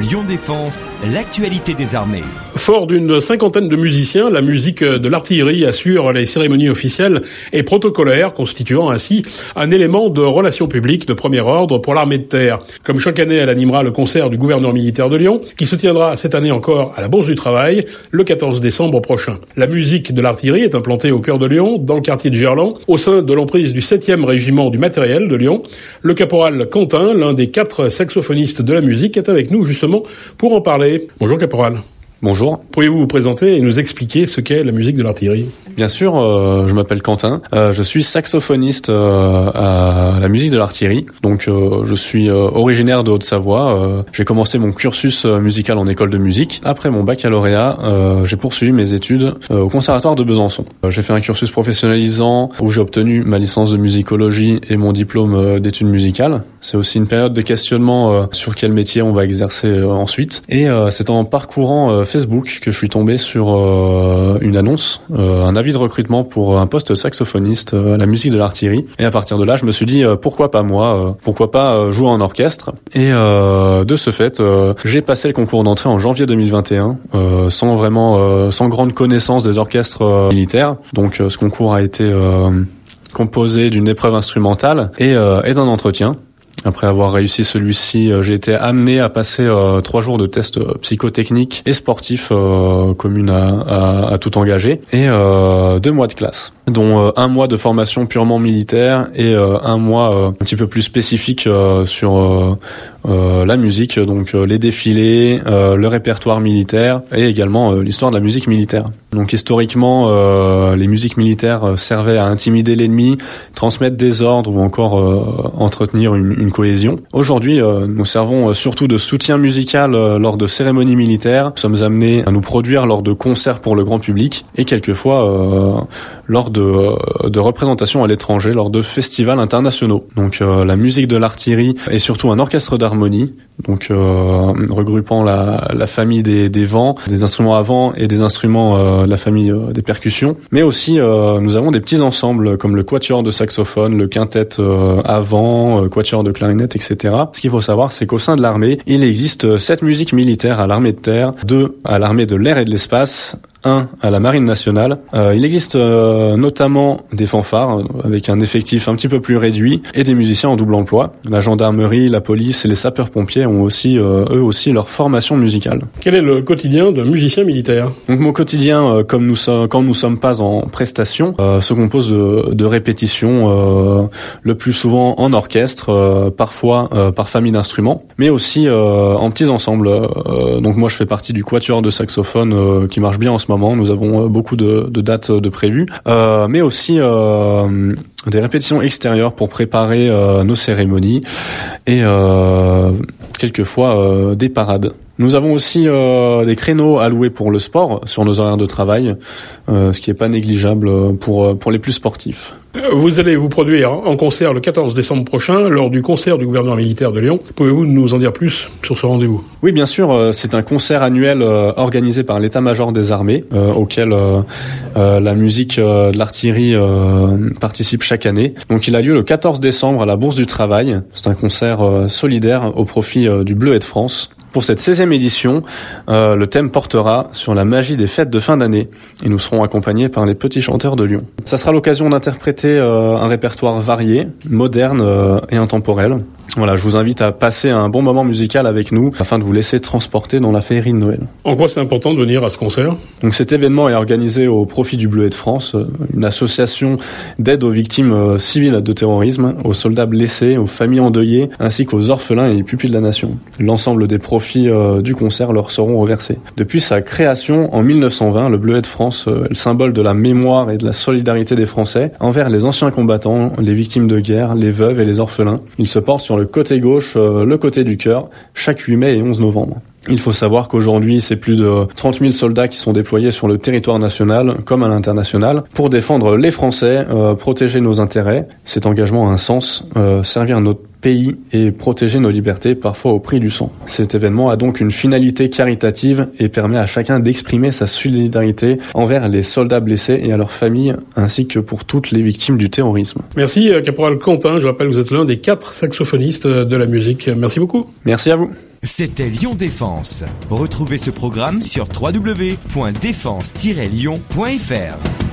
Lyon Défense, l'actualité des armées. Fort d'une cinquantaine de musiciens, la musique de l'artillerie assure les cérémonies officielles et protocolaires, constituant ainsi un élément de relations publiques de premier ordre pour l'armée de terre. Comme chaque année, elle animera le concert du gouverneur militaire de Lyon, qui se tiendra cette année encore à la Bourse du Travail, le 14 décembre prochain. La musique de l'artillerie est implantée au cœur de Lyon, dans le quartier de Gerland, au sein de l'emprise du 7e régiment du matériel de Lyon. Le caporal Quentin, l'un des quatre saxophonistes de la musique, est avec nous justement pour en parler. Bonjour Caporal. Bonjour. Pourriez-vous vous présenter et nous expliquer ce qu'est la musique de l'artillerie? Bien sûr, euh, je m'appelle Quentin. Euh, je suis saxophoniste euh, à la musique de l'artillerie. Donc, je suis originaire de Haute-Savoie. j'ai commencé mon cursus musical en école de musique. Après mon baccalauréat, j'ai poursuivi mes études au conservatoire de Besançon. j'ai fait un cursus professionnalisant où j'ai obtenu ma licence de musicologie et mon diplôme d'études musicales. C'est aussi une période de questionnement sur quel métier on va exercer ensuite. Et c'est en parcourant Facebook que je suis tombé sur une annonce, un avis de recrutement pour un poste saxophoniste euh, à la musique de l'artillerie. Et à partir de là, je me suis dit euh, pourquoi pas moi, euh, pourquoi pas jouer en orchestre. Et de ce fait, j'ai passé le concours d'entrée en janvier 2021 sans vraiment, sans grande connaissance des orchestres militaires. Donc ce concours a été composé d'une épreuve instrumentale et d'un entretien. Après avoir réussi celui-ci, j'ai été amené à passer trois jours de tests psychotechniques et sportifs communes à, tout engager. Et deux mois de classe dont euh, un mois de formation purement militaire et euh, un mois euh, un petit peu plus spécifique sur la musique, donc les défilés, le répertoire militaire et également l'histoire de la musique militaire. Donc historiquement, les musiques militaires servaient à intimider l'ennemi, transmettre des ordres ou encore entretenir une, une, cohésion. Aujourd'hui, nous servons surtout de soutien musical lors de cérémonies militaires. Nous sommes amenés à nous produire lors de concerts pour le grand public et quelquefois lors de de, euh, de représentation à l'étranger lors de festivals internationaux. Donc euh, la musique de l'artillerie et surtout un orchestre donc euh, regroupant la, famille des, vents, des instruments à vent et des instruments de la famille des percussions. Mais aussi nous avons des petits ensembles comme le quatuor de saxophone, le quintet à vent, quatuor de clarinette, etc. Ce qu'il faut savoir, c'est qu'au sein de l'armée, il existe sept musiques militaires à l'armée de terre, deux à l'armée de l'air et de l'espace, un à la Marine nationale. Euh, il existe euh, notamment des fanfares avec un effectif un petit peu plus réduit et des musiciens en double emploi. La gendarmerie, la police et les sapeurs-pompiers ont aussi euh, eux aussi leur formation musicale. Quel est le quotidien d'un musicien militaire? Donc mon quotidien, comme nous sommes quand nous sommes pas en prestation, se compose de, de répétitions, le plus souvent en orchestre, parfois par famille d'instruments, mais aussi en petits ensembles. donc moi je fais partie du quatuor de saxophone qui marche bien en ce moment. Nous avons euh, beaucoup de, dates de prévues, euh, mais aussi euh, des répétitions extérieures pour préparer nos cérémonies et quelquefois des parades. Nous avons aussi des créneaux alloués pour le sport sur nos horaires de travail, ce qui n'est pas négligeable pour, pour les plus sportifs. Vous allez vous produire en concert le 14 décembre prochain lors du concert du gouvernement militaire de Lyon. Pouvez-vous nous en dire plus sur ce rendez-vous? Oui, bien sûr. Euh, c'est un concert annuel euh, organisé par l'état-major des armées euh, auquel la musique de l'artillerie participe chaque année. Donc il a lieu le 14 décembre à la Bourse du Travail. C'est un concert solidaire au profit du Bleu et de France. Pour cette 16e édition, euh, le thème portera sur la magie des fêtes de fin d'année et nous serons accompagnés par les petits chanteurs de Lyon. Ça sera l'occasion d'interpréter euh, un répertoire varié, moderne euh, et intemporel. Voilà, je vous invite à passer un bon moment musical avec nous afin de vous laisser transporter dans la féerie de Noël. En quoi c'est important de venir à ce concert? Donc cet événement est organisé au profit du Bleuet de France, une association d'aide aux victimes euh, civiles de terrorisme, aux soldats blessés, aux familles endeuillées, ainsi qu'aux orphelins et pupilles de la nation. L'ensemble des profits euh, du concert leur seront reversés. Depuis sa création en 1920, le Bleuet de France euh, est le symbole de la mémoire et de la solidarité des Français envers les anciens combattants, les victimes de guerre, les veuves et les orphelins. Il se porte sur le côté gauche, euh, le côté du cœur, chaque 8 mai et 11 novembre. Il faut savoir qu'aujourd'hui, c'est plus de 30 000 soldats qui sont déployés sur le territoire national comme à l'international pour défendre les Français, euh, protéger nos intérêts. Cet engagement a un sens, euh, servir notre pays et protéger nos libertés, parfois au prix du sang. Cet événement a donc une finalité caritative et permet à chacun d'exprimer sa solidarité envers les soldats blessés et à leurs familles, ainsi que pour toutes les victimes du terrorisme. Merci, euh, Caporal Quentin. Je rappelle que vous êtes l'un des quatre saxophonistes de la musique. Merci beaucoup. Merci à vous. C'était Lyon Défense. Retrouvez ce programme sur www.défense-lyon.fr.